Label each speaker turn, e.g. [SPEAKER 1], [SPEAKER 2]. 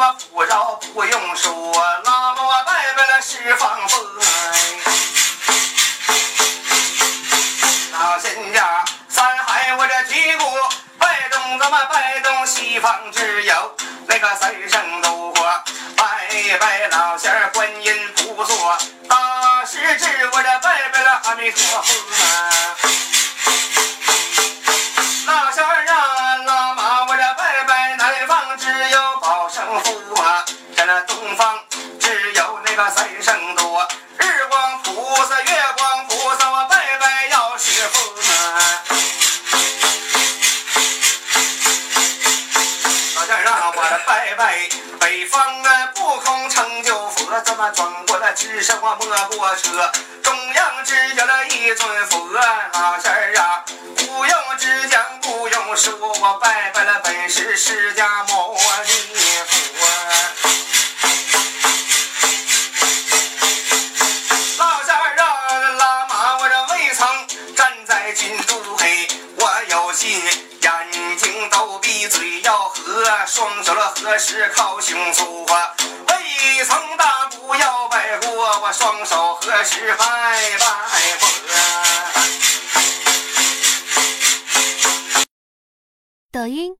[SPEAKER 1] 我不饶不用说，那么我拜拜了十方佛。老仙家，三海我这提过，拜东咱们拜东西方之友那个三圣度过，拜拜老仙观音菩萨，大师至我这拜拜了阿弥陀佛。有保生符啊，这那东方只有那个三圣多，日光菩萨、月光菩萨，我拜拜药师佛啊。老仙儿啊，我这拜拜北方啊，不空成就佛，怎么转过来只是我摸过车，中央只有了一尊佛，老仙儿啊，不用只讲，不用说，我拜拜了本是释迦牟都闭，嘴要合，双手了合十靠胸脯啊，未曾大步要迈过，我双手合十拜拜佛。
[SPEAKER 2] 抖音、